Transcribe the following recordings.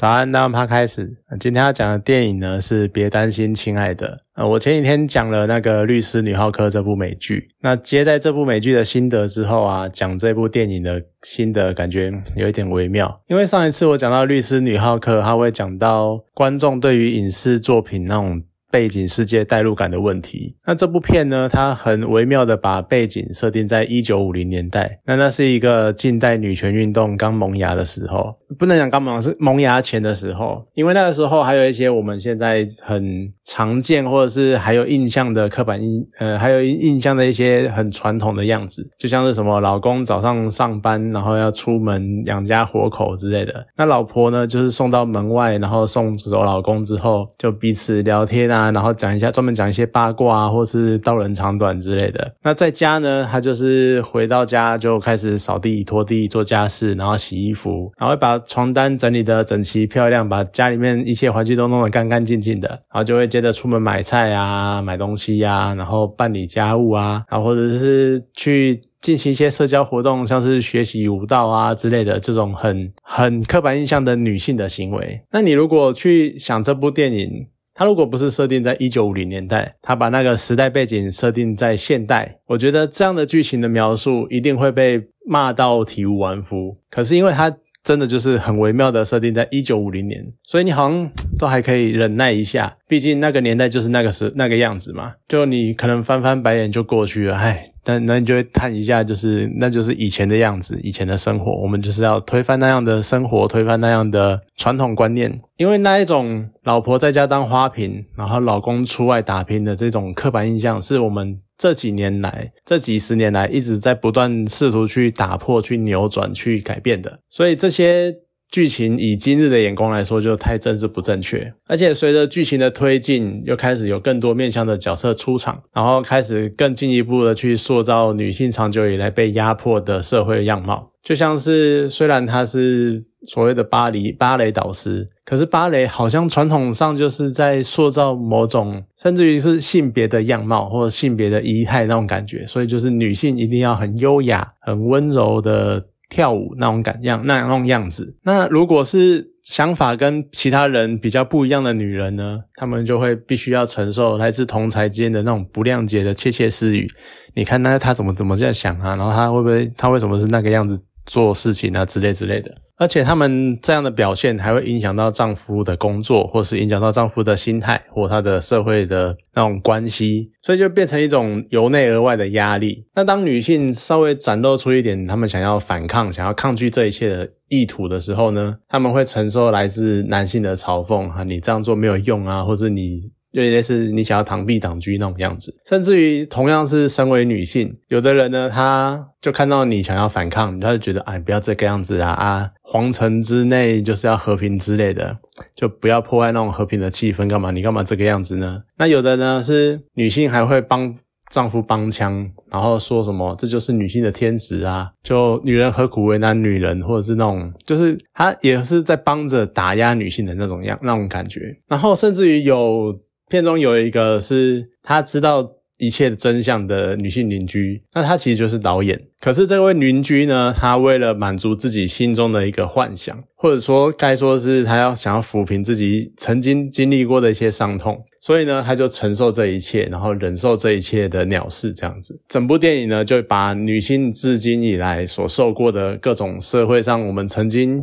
早安，那我们开始。今天要讲的电影呢是《别担心，亲爱的》。呃，我前几天讲了那个《律师女浩克》这部美剧，那接在这部美剧的心得之后啊，讲这部电影的心得，感觉有一点微妙。因为上一次我讲到《律师女浩克》，他会讲到观众对于影视作品那种。背景世界代入感的问题。那这部片呢？它很微妙的把背景设定在一九五零年代。那那是一个近代女权运动刚萌芽的时候，不能讲刚萌芽，是萌芽前的时候。因为那个时候还有一些我们现在很常见或者是还有印象的刻板印，呃，还有印象的一些很传统的样子，就像是什么老公早上上班，然后要出门养家活口之类的。那老婆呢，就是送到门外，然后送走老公之后，就彼此聊天啊。啊，然后讲一下，专门讲一些八卦啊，或是道人长短之类的。那在家呢，他就是回到家就开始扫地、拖地、做家事，然后洗衣服，然后把床单整理的整齐漂亮，把家里面一切环境都弄得干干净净的，然后就会接着出门买菜啊、买东西呀，然后办理家务啊，然后或者是去进行一些社交活动，像是学习舞蹈啊之类的这种很很刻板印象的女性的行为。那你如果去想这部电影，他如果不是设定在一九五零年代，他把那个时代背景设定在现代，我觉得这样的剧情的描述一定会被骂到体无完肤。可是因为他真的就是很微妙的设定在一九五零年，所以你好像都还可以忍耐一下，毕竟那个年代就是那个时那个样子嘛。就你可能翻翻白眼就过去了，唉。但那你就会叹一下，就是那就是以前的样子，以前的生活，我们就是要推翻那样的生活，推翻那样的传统观念，因为那一种老婆在家当花瓶，然后老公出外打拼的这种刻板印象，是我们这几年来、这几十年来一直在不断试图去打破、去扭转、去改变的，所以这些。剧情以今日的眼光来说，就太政治不正确。而且随着剧情的推进，又开始有更多面向的角色出场，然后开始更进一步的去塑造女性长久以来被压迫的社会样貌。就像是虽然他是所谓的巴黎芭蕾导师，可是芭蕾好像传统上就是在塑造某种甚至于是性别的样貌或者性别的仪态那种感觉，所以就是女性一定要很优雅、很温柔的。跳舞那种感样，那那种样子。那如果是想法跟其他人比较不一样的女人呢？她们就会必须要承受来自同才间的那种不谅解的窃窃私语。你看，那她怎么怎么这样想啊？然后她会不会，她为什么是那个样子做事情啊之类之类的？而且他们这样的表现还会影响到丈夫的工作，或是影响到丈夫的心态，或他的社会的那种关系，所以就变成一种由内而外的压力。那当女性稍微展露出一点他们想要反抗、想要抗拒这一切的意图的时候呢，他们会承受来自男性的嘲讽啊，你这样做没有用啊，或是你。有点类似你想要螳臂挡车那种样子，甚至于同样是身为女性，有的人呢，他就看到你想要反抗，他就觉得哎，不要这个样子啊啊，皇城之内就是要和平之类的，就不要破坏那种和平的气氛，干嘛？你干嘛这个样子呢？那有的呢是女性还会帮丈夫帮腔，然后说什么这就是女性的天职啊，就女人何苦为难女人，或者是那种就是她也是在帮着打压女性的那种样那种感觉，然后甚至于有。片中有一个是他知道一切真相的女性邻居，那她其实就是导演。可是这位邻居呢，她为了满足自己心中的一个幻想，或者说该说是她要想要抚平自己曾经经历过的一些伤痛，所以呢，她就承受这一切，然后忍受这一切的藐视，这样子。整部电影呢，就把女性至今以来所受过的各种社会上我们曾经。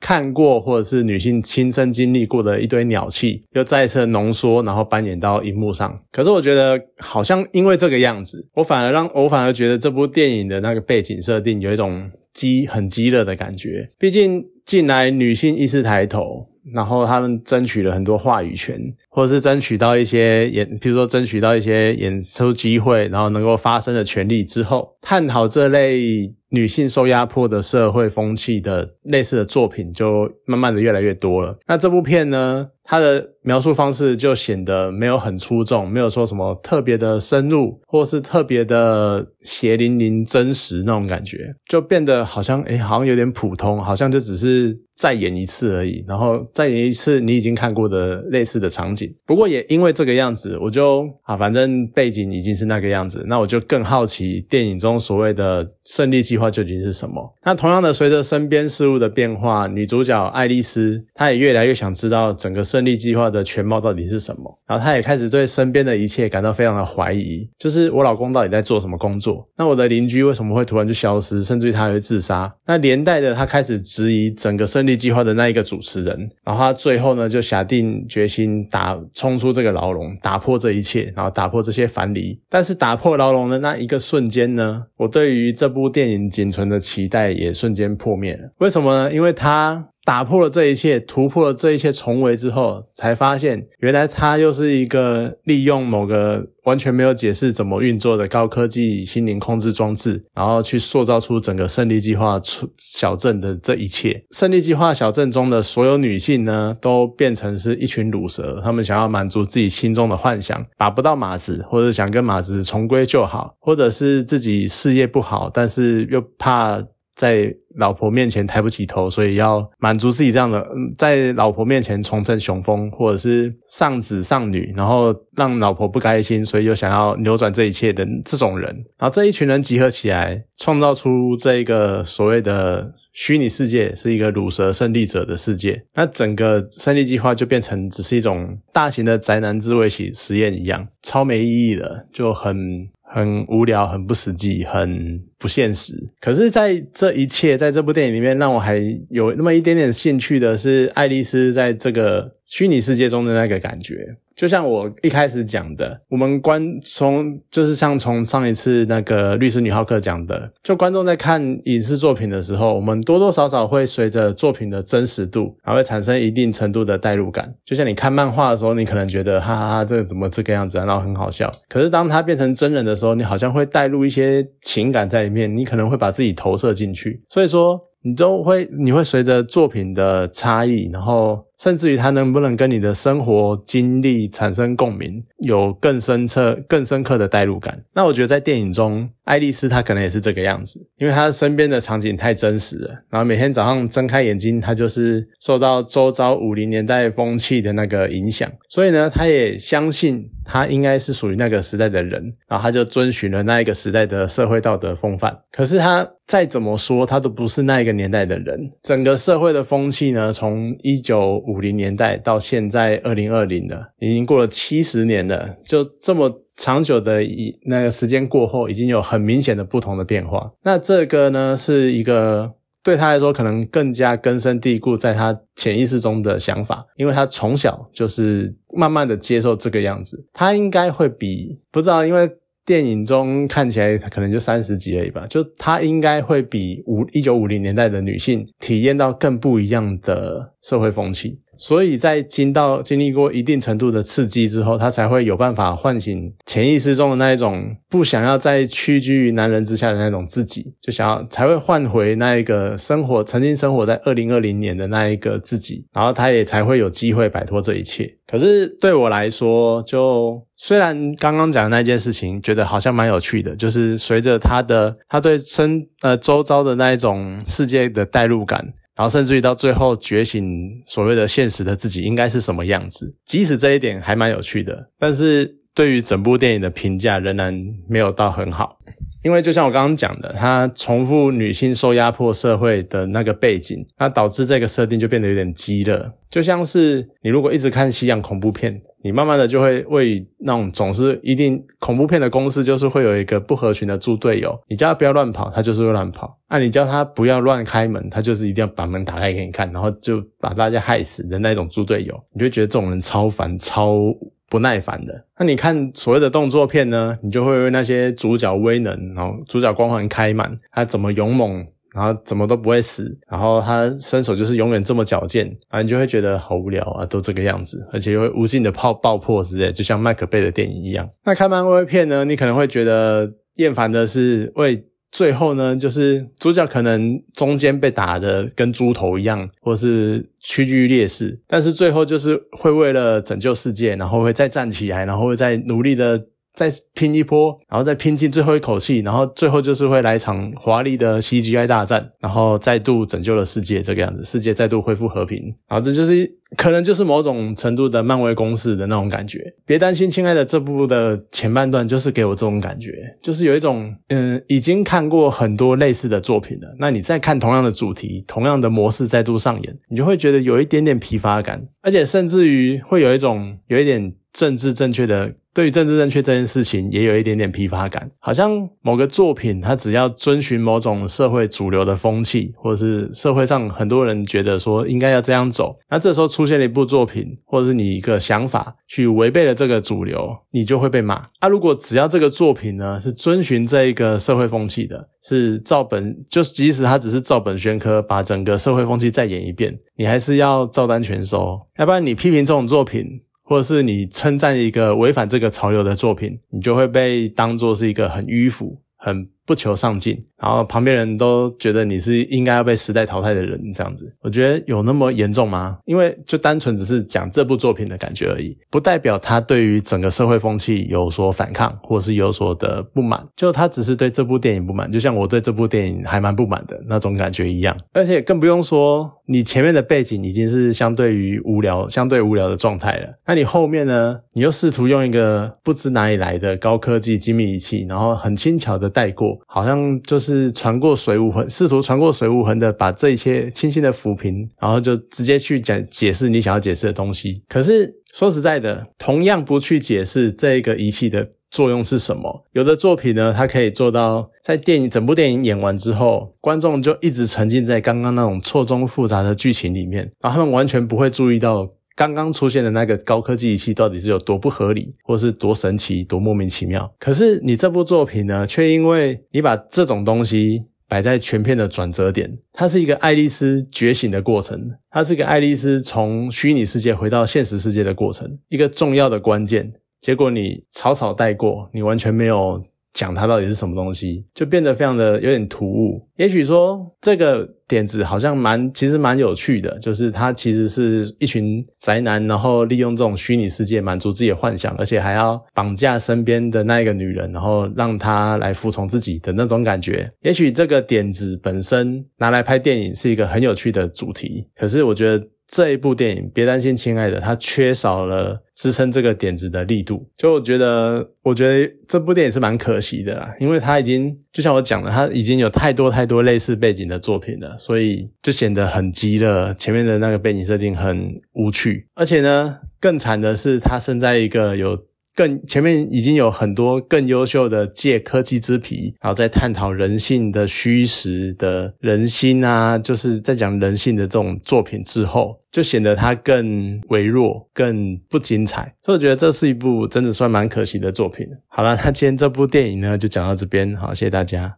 看过或者是女性亲身经历过的一堆鸟气，又再次浓缩，然后扮演到荧幕上。可是我觉得好像因为这个样子，我反而让我反而觉得这部电影的那个背景设定有一种激很激烈的感觉。毕竟近来女性意识抬头，然后他们争取了很多话语权，或者是争取到一些演，比如说争取到一些演出机会，然后能够发声的权利之后，探讨这类。女性受压迫的社会风气的类似的作品就慢慢的越来越多了。那这部片呢，他的描述方式就显得没有很出众，没有说什么特别的深入，或是特别的血淋淋、真实那种感觉，就变得好像哎，好像有点普通，好像就只是。再演一次而已，然后再演一次你已经看过的类似的场景。不过也因为这个样子，我就啊，反正背景已经是那个样子，那我就更好奇电影中所谓的胜利计划究竟是什么。那同样的，随着身边事物的变化，女主角爱丽丝她也越来越想知道整个胜胜利计划的全貌到底是什么。然后她也开始对身边的一切感到非常的怀疑，就是我老公到底在做什么工作？那我的邻居为什么会突然就消失，甚至于他会自杀？那连带的，他开始质疑整个胜利。计划的那一个主持人，然后他最后呢就下定决心打冲出这个牢笼，打破这一切，然后打破这些樊篱。但是打破牢笼的那一个瞬间呢，我对于这部电影仅存的期待也瞬间破灭了。为什么呢？因为他。打破了这一切，突破了这一切重围之后，才发现原来他又是一个利用某个完全没有解释怎么运作的高科技心灵控制装置，然后去塑造出整个胜利计划出小镇的这一切。胜利计划小镇中的所有女性呢，都变成是一群乳蛇，她们想要满足自己心中的幻想，打不到马子，或者想跟马子重归旧好，或者是自己事业不好，但是又怕。在老婆面前抬不起头，所以要满足自己这样的，在老婆面前重振雄风，或者是丧子丧女，然后让老婆不开心，所以又想要扭转这一切的这种人，然后这一群人集合起来，创造出这一个所谓的虚拟世界，是一个乳蛇胜利者的世界。那整个胜利计划就变成只是一种大型的宅男自慰体实验一样，超没意义的，就很。很无聊，很不实际，很不现实。可是，在这一切，在这部电影里面，让我还有那么一点点兴趣的是，爱丽丝在这个虚拟世界中的那个感觉。就像我一开始讲的，我们观从就是像从上一次那个律师女浩克讲的，就观众在看影视作品的时候，我们多多少少会随着作品的真实度，然后会产生一定程度的代入感。就像你看漫画的时候，你可能觉得哈哈哈，这个怎么这个样子啊，然后很好笑。可是当它变成真人的时候，你好像会带入一些情感在里面，你可能会把自己投射进去。所以说。你都会，你会随着作品的差异，然后甚至于他能不能跟你的生活经历产生共鸣，有更深刻、更深刻的代入感。那我觉得在电影中，爱丽丝她可能也是这个样子，因为她身边的场景太真实了。然后每天早上睁开眼睛，她就是受到周遭五零年代风气的那个影响，所以呢，她也相信她应该是属于那个时代的人，然后她就遵循了那一个时代的社会道德风范。可是她。再怎么说，他都不是那一个年代的人。整个社会的风气呢，从一九五零年代到现在二零二零了，已经过了七十年了。就这么长久的一那个时间过后，已经有很明显的不同的变化。那这个呢，是一个对他来说可能更加根深蒂固在他潜意识中的想法，因为他从小就是慢慢的接受这个样子。他应该会比不知道，因为。电影中看起来可能就三十几而已吧，就她应该会比五一九五零年代的女性体验到更不一样的社会风气。所以在经到经历过一定程度的刺激之后，他才会有办法唤醒潜意识中的那一种不想要再屈居于男人之下的那种自己，就想要才会换回那一个生活曾经生活在二零二零年的那一个自己，然后他也才会有机会摆脱这一切。可是对我来说，就虽然刚刚讲的那件事情觉得好像蛮有趣的，就是随着他的他对身呃周遭的那一种世界的代入感。然后甚至于到最后觉醒，所谓的现实的自己应该是什么样子？即使这一点还蛮有趣的，但是对于整部电影的评价仍然没有到很好。因为就像我刚刚讲的，它重复女性受压迫社会的那个背景，那导致这个设定就变得有点激了。就像是你如果一直看西洋恐怖片。你慢慢的就会为那种总是一定恐怖片的公司，就是会有一个不合群的猪队友。你叫他不要乱跑，他就是会乱跑；那你叫他不要乱开门，他就是一定要把门打开给你看，然后就把大家害死的那种猪队友。你就觉得这种人超烦、超不耐烦的。那你看所谓的动作片呢，你就会为那些主角威能，然后主角光环开满，他怎么勇猛。然后怎么都不会死，然后他身手就是永远这么矫健啊，你就会觉得好无聊啊，都这个样子，而且又会无尽的爆爆破之类，就像麦克贝的电影一样。那看漫威片呢，你可能会觉得厌烦的是为最后呢，就是主角可能中间被打的跟猪头一样，或是屈居劣势，但是最后就是会为了拯救世界，然后会再站起来，然后会再努力的。再拼一波，然后再拼尽最后一口气，然后最后就是会来一场华丽的 CGI 大战，然后再度拯救了世界，这个样子，世界再度恢复和平。然后这就是可能就是某种程度的漫威公式的那种感觉。别担心，亲爱的，这部的前半段就是给我这种感觉，就是有一种嗯，已经看过很多类似的作品了，那你再看同样的主题、同样的模式再度上演，你就会觉得有一点点疲乏感，而且甚至于会有一种有一点政治正确的。对于政治正确这件事情，也有一点点疲乏感。好像某个作品，它只要遵循某种社会主流的风气，或者是社会上很多人觉得说应该要这样走，那这时候出现了一部作品，或者是你一个想法去违背了这个主流，你就会被骂。啊，如果只要这个作品呢是遵循这一个社会风气的，是照本，就即使它只是照本宣科，把整个社会风气再演一遍，你还是要照单全收。要不然你批评这种作品。或者是你称赞一个违反这个潮流的作品，你就会被当作是一个很迂腐、很不求上进。然后旁边人都觉得你是应该要被时代淘汰的人，这样子，我觉得有那么严重吗？因为就单纯只是讲这部作品的感觉而已，不代表他对于整个社会风气有所反抗，或者是有所的不满。就他只是对这部电影不满，就像我对这部电影还蛮不满的那种感觉一样。而且更不用说，你前面的背景已经是相对于无聊、相对无聊的状态了，那你后面呢？你又试图用一个不知哪里来的高科技精密仪器，然后很轻巧的带过，好像就是。是传过水无痕，试图传过水无痕的把这一切轻轻的抚平，然后就直接去讲解释你想要解释的东西。可是说实在的，同样不去解释这个仪器的作用是什么。有的作品呢，它可以做到在电影整部电影演完之后，观众就一直沉浸在刚刚那种错综复杂的剧情里面，然后他们完全不会注意到。刚刚出现的那个高科技仪器到底是有多不合理，或是多神奇、多莫名其妙？可是你这部作品呢，却因为你把这种东西摆在全片的转折点，它是一个爱丽丝觉醒的过程，它是一个爱丽丝从虚拟世界回到现实世界的过程，一个重要的关键。结果你草草带过，你完全没有。讲它到底是什么东西，就变得非常的有点突兀。也许说这个点子好像蛮，其实蛮有趣的，就是它其实是一群宅男，然后利用这种虚拟世界满足自己的幻想，而且还要绑架身边的那一个女人，然后让她来服从自己的那种感觉。也许这个点子本身拿来拍电影是一个很有趣的主题，可是我觉得。这一部电影，别担心，亲爱的，它缺少了支撑这个点子的力度。就我觉得，我觉得这部电影是蛮可惜的啦，因为它已经就像我讲的，它已经有太多太多类似背景的作品了，所以就显得很鸡肋。前面的那个背景设定很无趣，而且呢，更惨的是，他生在一个有。更前面已经有很多更优秀的借科技之皮，然后在探讨人性的虚实的人心啊，就是在讲人性的这种作品之后，就显得它更微弱、更不精彩。所以我觉得这是一部真的算蛮可惜的作品。好了，那今天这部电影呢就讲到这边，好，谢谢大家。